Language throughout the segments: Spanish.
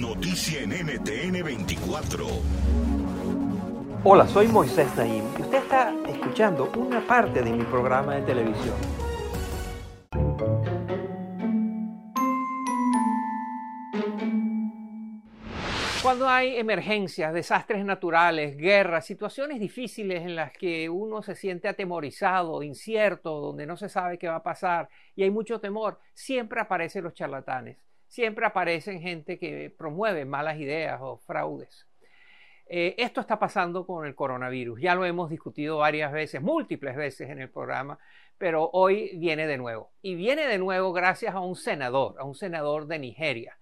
Noticia en NTN 24. Hola, soy Moisés Naim y usted está escuchando una parte de mi programa de televisión. Cuando hay emergencias, desastres naturales, guerras, situaciones difíciles en las que uno se siente atemorizado, incierto, donde no se sabe qué va a pasar y hay mucho temor, siempre aparecen los charlatanes, siempre aparecen gente que promueve malas ideas o fraudes. Eh, esto está pasando con el coronavirus, ya lo hemos discutido varias veces, múltiples veces en el programa, pero hoy viene de nuevo. Y viene de nuevo gracias a un senador, a un senador de Nigeria,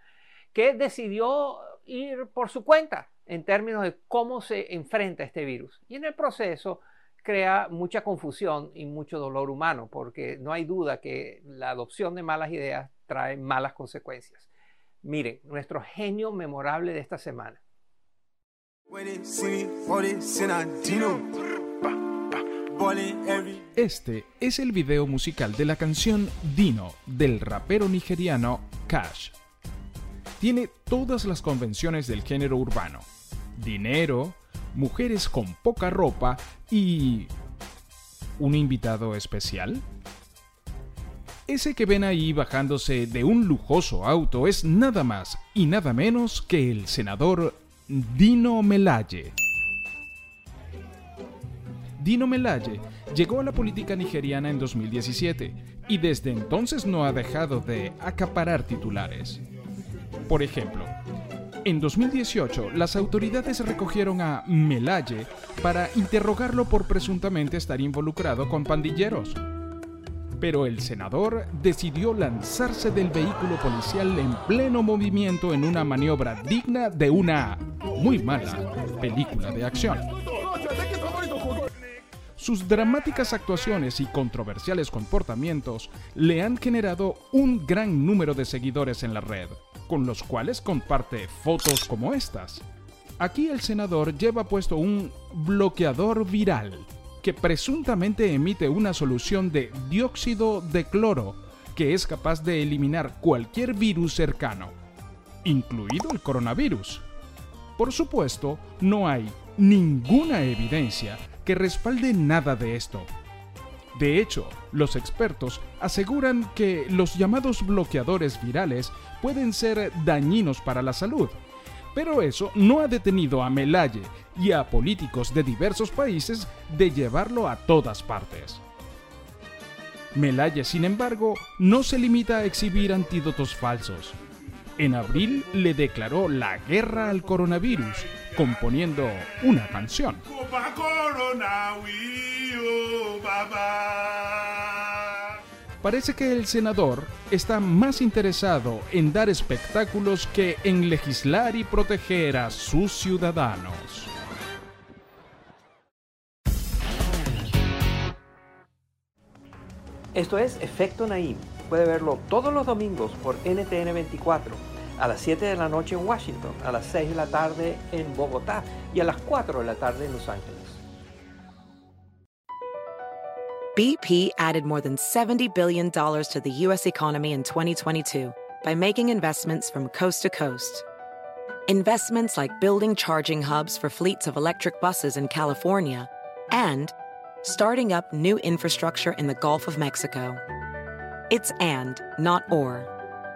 que decidió ir por su cuenta en términos de cómo se enfrenta este virus. Y en el proceso crea mucha confusión y mucho dolor humano, porque no hay duda que la adopción de malas ideas trae malas consecuencias. Miren, nuestro genio memorable de esta semana. Este es el video musical de la canción Dino del rapero nigeriano Cash tiene todas las convenciones del género urbano. Dinero, mujeres con poca ropa y... ¿Un invitado especial? Ese que ven ahí bajándose de un lujoso auto es nada más y nada menos que el senador Dino Melaye. Dino Melaye llegó a la política nigeriana en 2017 y desde entonces no ha dejado de acaparar titulares. Por ejemplo, en 2018 las autoridades recogieron a Melaye para interrogarlo por presuntamente estar involucrado con pandilleros. Pero el senador decidió lanzarse del vehículo policial en pleno movimiento en una maniobra digna de una muy mala película de acción. Sus dramáticas actuaciones y controversiales comportamientos le han generado un gran número de seguidores en la red con los cuales comparte fotos como estas. Aquí el senador lleva puesto un bloqueador viral que presuntamente emite una solución de dióxido de cloro que es capaz de eliminar cualquier virus cercano, incluido el coronavirus. Por supuesto, no hay ninguna evidencia que respalde nada de esto, de hecho, los expertos aseguran que los llamados bloqueadores virales pueden ser dañinos para la salud. Pero eso no ha detenido a Melaye y a políticos de diversos países de llevarlo a todas partes. Melaye, sin embargo, no se limita a exhibir antídotos falsos. En abril le declaró la guerra al coronavirus, componiendo una canción. Parece que el senador está más interesado en dar espectáculos que en legislar y proteger a sus ciudadanos. Esto es Efecto Naim. Puede verlo todos los domingos por NTN 24, a las 7 de la noche en Washington, a las 6 de la tarde en Bogotá y a las 4 de la tarde en Los Ángeles. BP added more than $70 billion to the U.S. economy in 2022 by making investments from coast to coast. Investments like building charging hubs for fleets of electric buses in California and starting up new infrastructure in the Gulf of Mexico. It's and, not or.